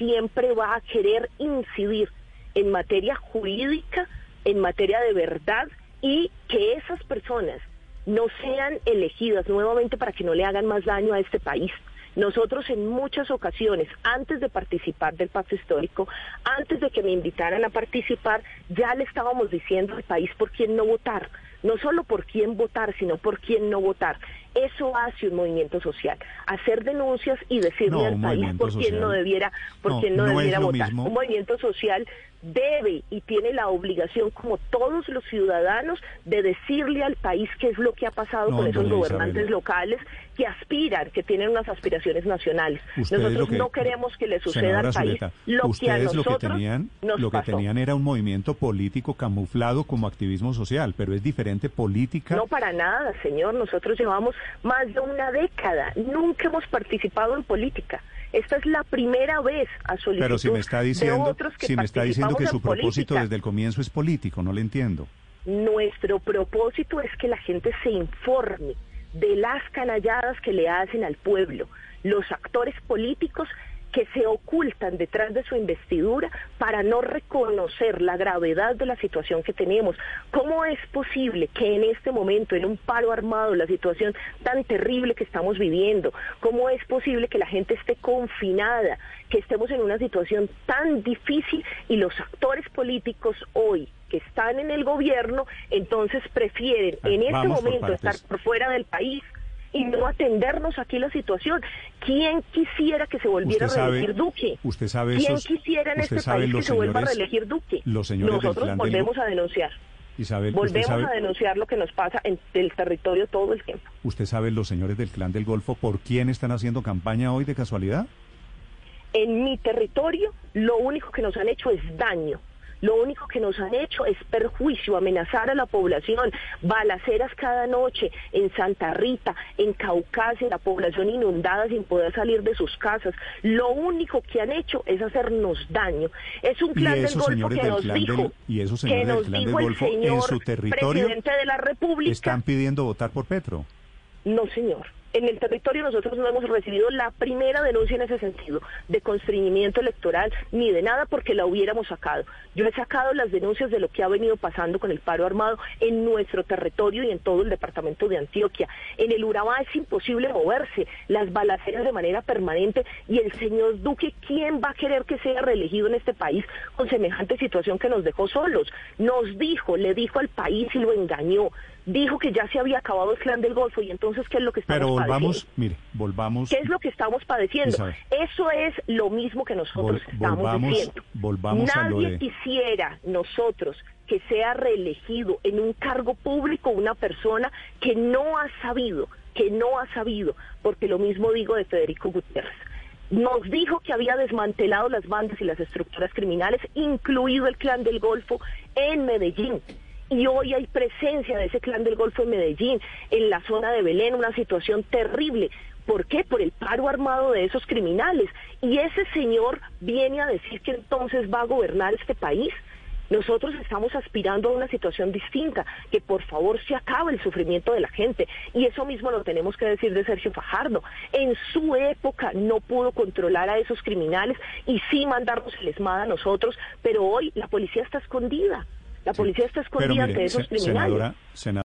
siempre va a querer incidir en materia jurídica, en materia de verdad y que esas personas no sean elegidas nuevamente para que no le hagan más daño a este país. Nosotros en muchas ocasiones, antes de participar del pacto histórico, antes de que me invitaran a participar, ya le estábamos diciendo al país por quién no votar no solo por quién votar, sino por quién no votar. Eso hace un movimiento social, hacer denuncias y decirle al país por quién no debiera, por quién no, debiera votar. Un movimiento social debe y tiene la obligación, como todos los ciudadanos, de decirle al país qué es lo que ha pasado con esos gobernantes locales que aspiran, que tienen unas aspiraciones nacionales. Nosotros no queremos que le suceda al país lo que a nosotros lo que tenían, lo que tenían era un movimiento político camuflado como activismo social, pero es diferente política. No para nada, señor. Nosotros llevamos más de una década. Nunca hemos participado en política. Esta es la primera vez a solicitud Pero si me está diciendo, de otros que si me está diciendo que su propósito política. desde el comienzo es político, no le entiendo. Nuestro propósito es que la gente se informe de las canalladas que le hacen al pueblo. Los actores políticos que se ocultan detrás de su investidura para no reconocer la gravedad de la situación que tenemos. ¿Cómo es posible que en este momento, en un paro armado, la situación tan terrible que estamos viviendo, cómo es posible que la gente esté confinada, que estemos en una situación tan difícil y los actores políticos hoy que están en el gobierno, entonces prefieren Ah, en este vamos momento estar por fuera del país y no atendernos aquí la situación. ¿Quién quisiera que se volviera a reelegir Duque? usted sabe ¿Quién esos- quisiera en este país que se vuelva a reelegir Duque? los señores Nosotros del volvemos a denunciar. Isabel, Volvemos sabe, a denunciar lo que nos pasa en el territorio todo el tiempo. usted sabe los señores del clan del Golfo por quién están haciendo campaña hoy de casualidad. En mi territorio lo único que nos han hecho es daño. Lo único que nos han hecho es perjuicio, amenazar a la población, balaceras cada noche en Santa Rita, en Caucasia, la población inundada sin poder salir de sus casas. Lo único que han hecho es hacernos daño. Es un clan del Golfo que del nos dijo, del- y esos que del nos del dijo el Golfo en señor su territorio presidente de la República. Están pidiendo votar por Petro. No, señor. En el territorio nosotros no hemos recibido la primera denuncia en ese sentido, de constreñimiento electoral, ni de nada porque la hubiéramos sacado. Yo he sacado las denuncias de lo que ha venido pasando con el paro armado en nuestro territorio y en todo el departamento de Antioquia. En el Urabá es imposible moverse, las balaceras de manera permanente y el señor Duque, ¿quién va a querer que sea reelegido en este país con semejante situación que nos dejó solos? Nos dijo, le dijo al país y lo engañó. Dijo que ya se había acabado el clan del Golfo y entonces ¿qué es lo que estamos Pero volvamos, padeciendo? mire, volvamos. ¿Qué es lo que estamos padeciendo? Isabel. Eso es lo mismo que nosotros Vol- estamos volvamos- diciendo. volvamos a lo Nadie de- quisiera nosotros que sea reelegido en un cargo público una persona que no ha sabido, que no ha sabido, porque lo mismo digo de Federico Gutiérrez. Nos dijo que había desmantelado las bandas y las estructuras criminales, incluido el clan del Golfo en Medellín y hoy hay presencia de ese clan del Golfo en Medellín, en la zona de Belén, una situación terrible. ¿Por qué? Por el paro armado de esos criminales. Y ese señor viene a decir que entonces va a gobernar este país. Nosotros estamos aspirando a una situación distinta, que por favor se acabe el sufrimiento de la gente. Y eso mismo lo tenemos que decir de Sergio Fajardo. En su época no pudo controlar a esos criminales y sí mandarnos el ESMAD a nosotros, pero hoy la policía está escondida. La policía está escondida mire, ante esos criminales. senadora, senadora